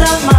of my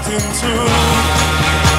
walked into.